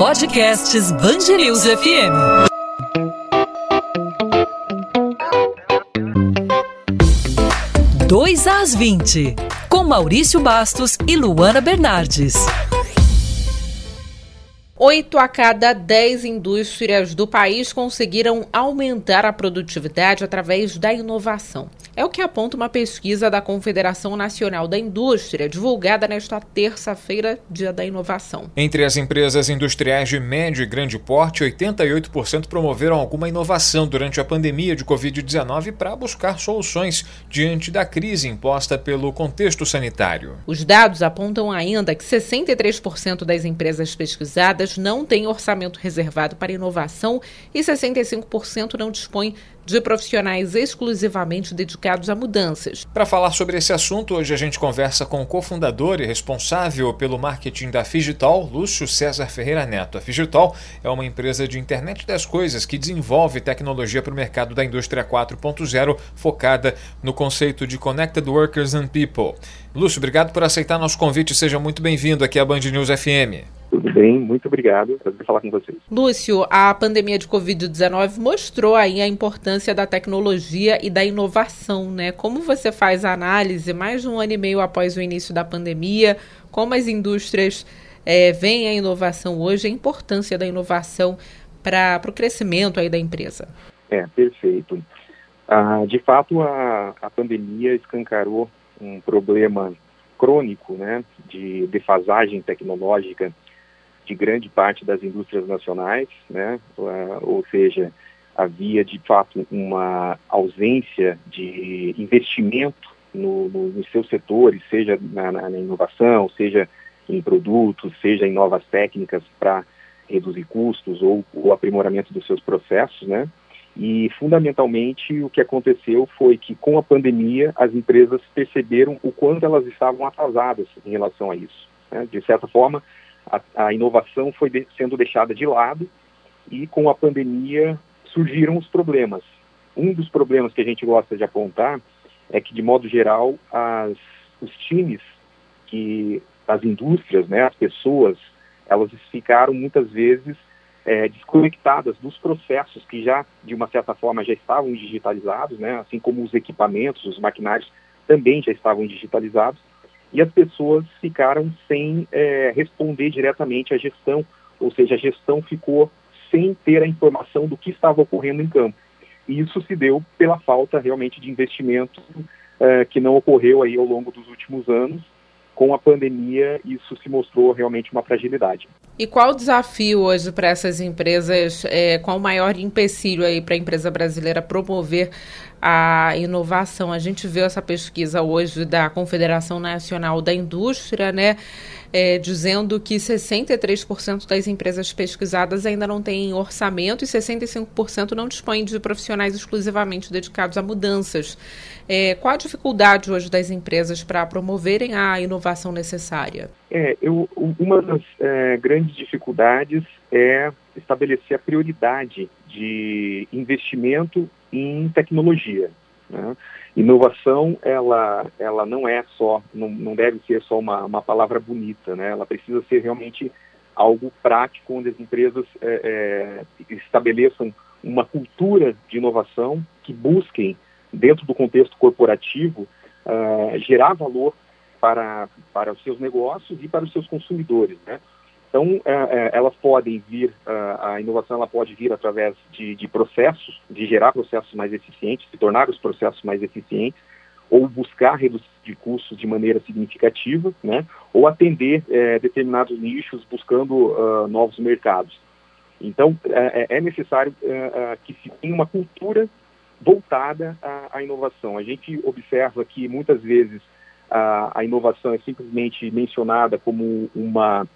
Podcasts Bangerils FM. Dois às 20, com Maurício Bastos e Luana Bernardes. Oito a cada dez indústrias do país conseguiram aumentar a produtividade através da inovação. É o que aponta uma pesquisa da Confederação Nacional da Indústria, divulgada nesta terça-feira, dia da inovação. Entre as empresas industriais de médio e grande porte, 88% promoveram alguma inovação durante a pandemia de Covid-19 para buscar soluções diante da crise imposta pelo contexto sanitário. Os dados apontam ainda que 63% das empresas pesquisadas não têm orçamento reservado para inovação e 65% não dispõem de profissionais exclusivamente dedicados a mudanças. Para falar sobre esse assunto, hoje a gente conversa com o cofundador e responsável pelo marketing da Figital, Lúcio César Ferreira Neto. A Figital é uma empresa de internet das coisas que desenvolve tecnologia para o mercado da indústria 4.0, focada no conceito de Connected Workers and People. Lúcio, obrigado por aceitar nosso convite. Seja muito bem-vindo aqui à Band News FM. Tudo bem, muito obrigado. Prazer falar com vocês. Lúcio, a pandemia de Covid-19 mostrou aí a importância da tecnologia e da inovação, né? Como você faz a análise mais de um ano e meio após o início da pandemia? Como as indústrias é, veem a inovação hoje, a importância da inovação para o crescimento aí da empresa? É, perfeito. Ah, de fato, a, a pandemia escancarou um problema crônico, né, de defasagem tecnológica de grande parte das indústrias nacionais, né? ou seja, havia de fato uma ausência de investimento no, no, nos seus setores, seja na, na, inovação, seja em produtos, seja em novas técnicas para reduzir custos ou o aprimoramento dos seus processos, né? E fundamentalmente o que aconteceu foi que com a pandemia as empresas perceberam o quanto elas estavam atrasadas em relação a isso. Né? De certa forma, a, a inovação foi de, sendo deixada de lado e com a pandemia surgiram os problemas. Um dos problemas que a gente gosta de apontar é que, de modo geral, as, os times, que as indústrias, né, as pessoas, elas ficaram muitas vezes é, desconectadas dos processos que já, de uma certa forma, já estavam digitalizados, né, assim como os equipamentos, os maquinários também já estavam digitalizados, e as pessoas ficaram sem é, responder diretamente à gestão, ou seja, a gestão ficou sem ter a informação do que estava ocorrendo em campo. E isso se deu pela falta realmente de investimento é, que não ocorreu aí ao longo dos últimos anos. Com a pandemia, isso se mostrou realmente uma fragilidade. E qual o desafio hoje para essas empresas? É, qual o maior empecilho aí para a empresa brasileira promover a inovação. A gente viu essa pesquisa hoje da Confederação Nacional da Indústria, né? É, dizendo que 63% das empresas pesquisadas ainda não têm orçamento e 65% não dispõem de profissionais exclusivamente dedicados a mudanças. É, qual a dificuldade hoje das empresas para promoverem a inovação necessária? É, eu, uma das é, grandes dificuldades é estabelecer a prioridade de investimento em tecnologia. Né? Inovação, ela, ela não é só, não, não deve ser só uma, uma palavra bonita, né? ela precisa ser realmente algo prático, onde as empresas é, é, estabeleçam uma cultura de inovação que busquem, dentro do contexto corporativo, uh, gerar valor para, para os seus negócios e para os seus consumidores. Né? Então, é, é, elas podem vir, a inovação ela pode vir através de, de, processos, de gerar processos mais eficientes, de tornar os processos mais eficientes, ou buscar reduzir de custos de maneira significativa, né, ou atender é, determinados nichos buscando uh, novos mercados. Então, é, é necessário uh, que se tenha uma cultura voltada à, à, inovação. A gente observa que muitas vezes a, a inovação é simplesmente mencionada como uma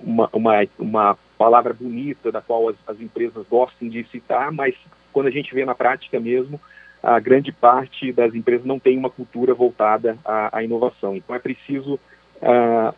uma, uma, uma palavra bonita da qual as, as empresas gostam de citar, mas quando a gente vê na prática mesmo, a grande parte das empresas não tem uma cultura voltada à, à inovação. Então é preciso, uh,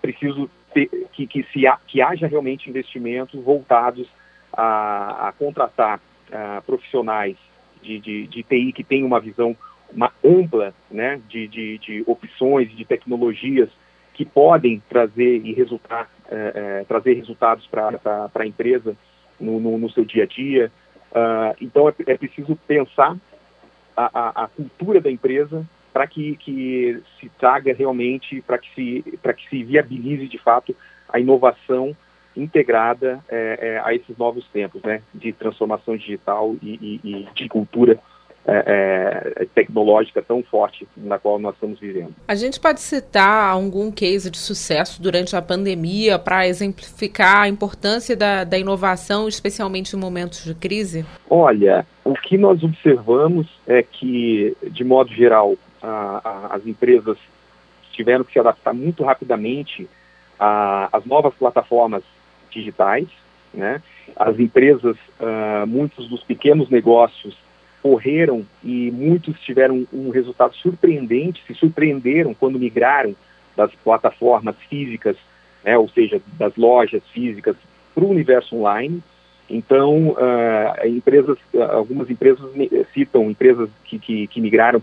preciso ter, que, que, se ha, que haja realmente investimentos voltados a, a contratar uh, profissionais de, de, de, TI que tenham uma visão uma ampla né, de, de, de opções, de tecnologias que podem trazer e resultar é, é, trazer resultados para a empresa no, no, no, seu dia a dia. Uh, então é, é, preciso pensar a, a, a cultura da empresa para que, que se traga realmente, para que se, que se viabilize de fato a inovação integrada é, é, a esses novos tempos, né, de transformação digital e, e, e de cultura é, é, tecnológica tão forte na qual nós estamos vivendo. A gente pode citar algum case de sucesso durante a pandemia para exemplificar a importância da, da inovação, especialmente em momentos de crise? Olha, o que nós observamos é que, de modo geral, a, a, as empresas tiveram que se adaptar muito rapidamente às novas plataformas digitais, né? As empresas, uh, muitos dos pequenos negócios correram e muitos tiveram um resultado surpreendente, se surpreenderam quando migraram das plataformas físicas, né, ou seja, das lojas físicas para o universo online. Então, uh, empresas, algumas empresas citam empresas que, que, que migraram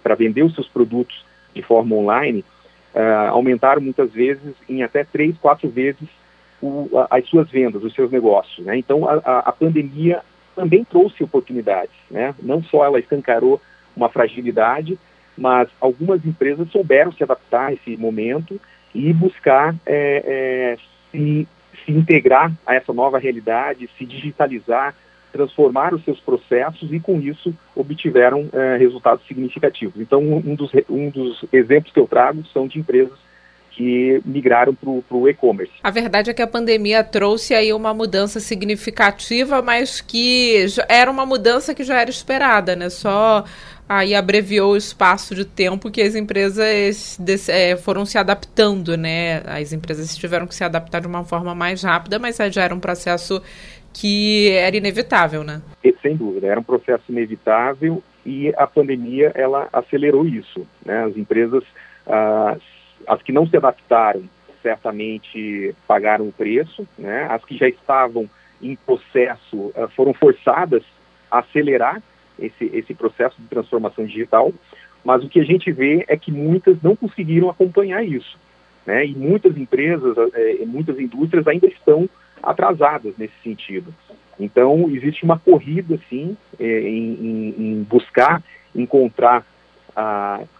para vender os seus produtos de forma online, uh, aumentaram muitas vezes em até três, quatro vezes o, as suas vendas, os seus negócios. Né? Então, a, a, pandemia também trouxe oportunidades. Né? Não só ela escancarou uma fragilidade, mas algumas empresas souberam se adaptar a esse momento e buscar é, é, se, se integrar a essa nova realidade, se digitalizar, transformar os seus processos e, com isso, obtiveram é, resultados significativos. Então, um dos, um dos exemplos que eu trago são de empresas que migraram para o e-commerce. A verdade é que a pandemia trouxe aí uma mudança significativa, mas que era uma mudança que já era esperada, né? Só aí abreviou o espaço de tempo que as empresas é, foram se adaptando, né? As empresas tiveram que se adaptar de uma forma mais rápida, mas já era um processo que era inevitável, né? Sem dúvida, era um processo inevitável e a pandemia ela acelerou isso, né? As empresas ah, as que não se adaptaram certamente pagaram o preço, né? As que já estavam em processo uh, foram forçadas a acelerar esse, esse processo de transformação digital, mas o que a gente vê é que muitas não conseguiram acompanhar isso, né? E muitas empresas, uh, muitas indústrias ainda estão atrasadas nesse sentido. Então, existe uma corrida, sim, eh, em, em, em buscar encontrar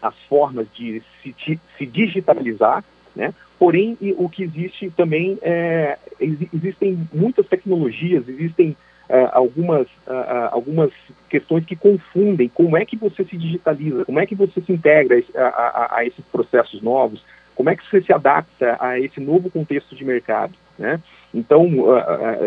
as formas de se, se digitalizar, né? Porém, o que existe também é, existem muitas tecnologias, existem uh, algumas, algumas questões que confundem como é que você se digitaliza, como é que você se integra a, a, esses processos novos, como é que você se adapta a esse novo contexto de mercado, né? Então,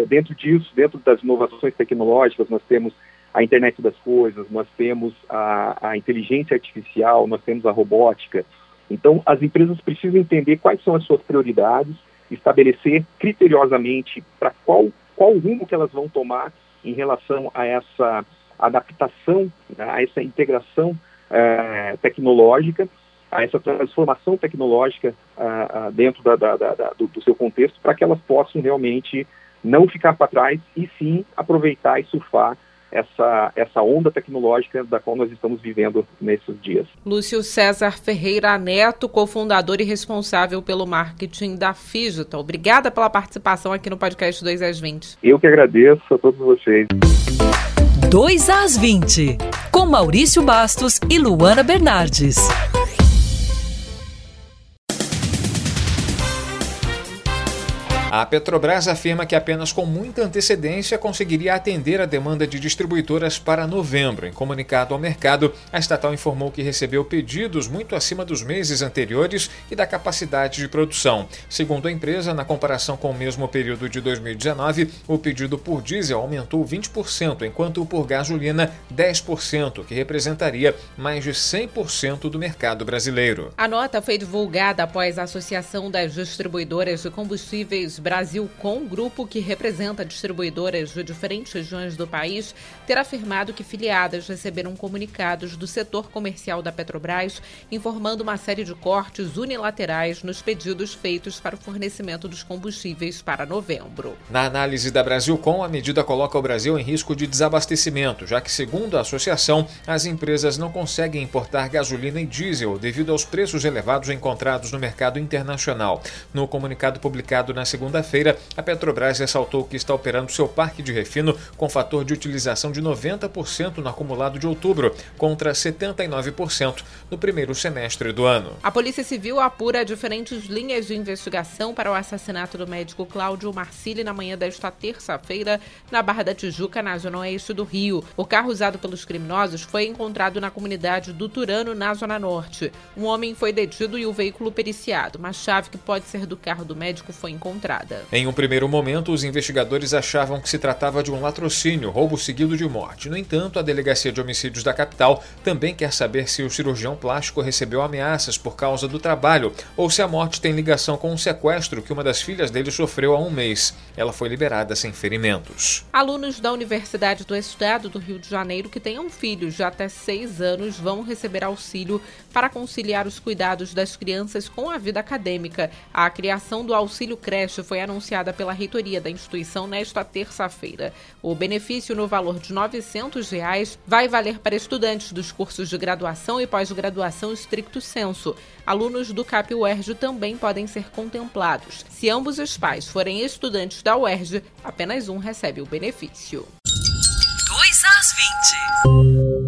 dentro disso, dentro das inovações tecnológicas, nós temos a internet das coisas, nós temos a, a inteligência artificial, nós temos a robótica. Então, as empresas precisam entender quais são as suas prioridades, estabelecer criteriosamente para qual, qual rumo que elas vão tomar em relação a essa adaptação, né, a essa integração eh, tecnológica, a essa transformação tecnológica uh, uh, dentro da, da, da, do, do, seu contexto, para que elas possam realmente não ficar para trás e sim aproveitar e surfar essa, essa onda tecnológica da qual nós estamos vivendo nesses dias. Lúcio César Ferreira Neto, cofundador e responsável pelo marketing da Figital. Obrigada pela participação aqui no podcast 2 às 20. Eu que agradeço a todos vocês. 2 às 20, com Maurício Bastos e Luana Bernardes. A Petrobras afirma que apenas com muita antecedência conseguiria atender a demanda de distribuidoras para novembro. Em comunicado ao mercado, a estatal informou que recebeu pedidos muito acima dos meses anteriores e da capacidade de produção. Segundo a empresa, na comparação com o mesmo período de 2019, o pedido por diesel aumentou 20%, enquanto o por gasolina 10%, que representaria mais de 100% do mercado brasileiro. A nota foi divulgada após a Associação das Distribuidoras de Combustíveis Brasil Com, grupo que representa distribuidoras de diferentes regiões do país, ter afirmado que filiadas receberam comunicados do setor comercial da Petrobras informando uma série de cortes unilaterais nos pedidos feitos para o fornecimento dos combustíveis para novembro. Na análise da Brasil Com, a medida coloca o Brasil em risco de desabastecimento, já que, segundo a associação, as empresas não conseguem importar gasolina e diesel devido aos preços elevados encontrados no mercado internacional. No comunicado publicado na segunda-feira, a Petrobras ressaltou que está operando seu parque de refino com fator de utilização de 90% no acumulado de outubro, contra 79% no primeiro semestre do ano. A Polícia Civil apura diferentes linhas de investigação para o assassinato do médico Cláudio Marcili na manhã desta terça-feira na Barra da Tijuca, na zona oeste do Rio. O carro usado pelos criminosos foi encontrado na comunidade do Turano, na Zona Norte. Um homem foi detido e o veículo periciado. Uma chave que pode ser do carro do médico foi encontrada. Em um primeiro momento, os investigadores achavam que se tratava de um latrocínio, roubo seguido de morte. No entanto, a Delegacia de Homicídios da capital também quer saber se o cirurgião plástico recebeu ameaças por causa do trabalho ou se a morte tem ligação com um sequestro que uma das filhas dele sofreu há um mês. Ela foi liberada sem ferimentos. Alunos da Universidade do Estado do Rio de Janeiro que tenham filhos de até seis anos vão receber auxílio para conciliar os cuidados das crianças com a vida acadêmica. A criação do auxílio creche foi anunciada pela reitoria da instituição nesta terça-feira. O benefício no valor de 900 reais vai valer para estudantes dos cursos de graduação e pós-graduação estricto senso. Alunos do CAP UERJ também podem ser contemplados. Se ambos os pais forem estudantes da UERJ, apenas um recebe o benefício. 2 às 20.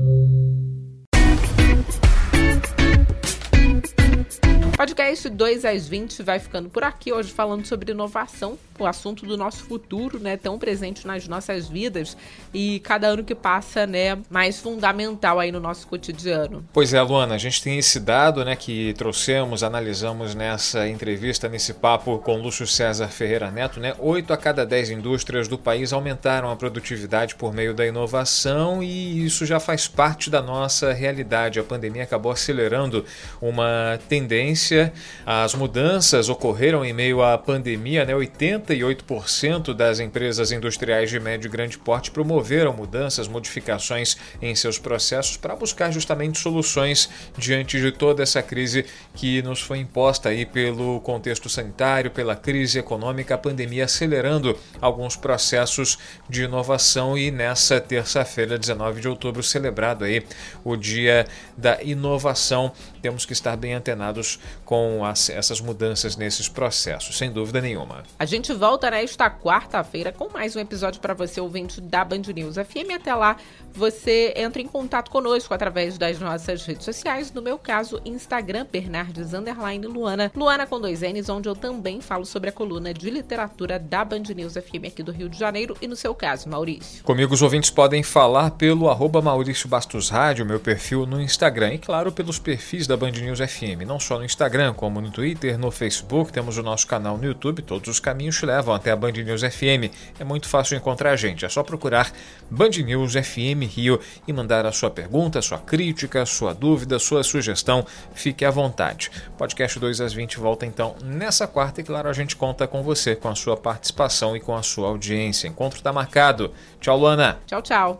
Podcast 2 às 20 vai ficando por aqui hoje falando sobre inovação, o assunto do nosso futuro, né, tão presente nas nossas vidas e cada ano que passa, né, mais fundamental aí no nosso cotidiano. Pois é, Luana, a gente tem esse dado, né, que trouxemos, analisamos nessa entrevista, nesse papo com Lúcio César Ferreira Neto, né, 8 a cada 10 indústrias do país aumentaram a produtividade por meio da inovação e isso já faz parte da nossa realidade. A pandemia acabou acelerando uma tendência as mudanças ocorreram em meio à pandemia, né? 88% das empresas industriais de médio e grande porte promoveram mudanças, modificações em seus processos para buscar justamente soluções diante de toda essa crise que nos foi imposta aí pelo contexto sanitário, pela crise econômica, a pandemia acelerando alguns processos de inovação e nessa terça-feira, 19 de outubro, celebrado aí o Dia da Inovação, temos que estar bem antenados com as, essas mudanças nesses processos, sem dúvida nenhuma. A gente volta nesta quarta-feira com mais um episódio para você, ouvinte da Band News FM. Até lá, você entra em contato conosco através das nossas redes sociais, no meu caso, Instagram, Bernardes Underline Luana, Luana com dois N's, onde eu também falo sobre a coluna de literatura da Band News FM aqui do Rio de Janeiro e no seu caso, Maurício. Comigo os ouvintes podem falar pelo arroba Maurício Bastos Rádio, meu perfil no Instagram, e claro, pelos perfis da Band News FM, não só no Instagram, como no Twitter, no Facebook, temos o nosso canal no YouTube, todos os caminhos levam até a Band News FM. É muito fácil encontrar a gente, é só procurar Band News FM Rio e mandar a sua pergunta, sua crítica, sua dúvida, sua sugestão. Fique à vontade. Podcast 2 às 20 volta então nessa quarta e, claro, a gente conta com você, com a sua participação e com a sua audiência. Encontro está marcado. Tchau, Luana. Tchau, tchau.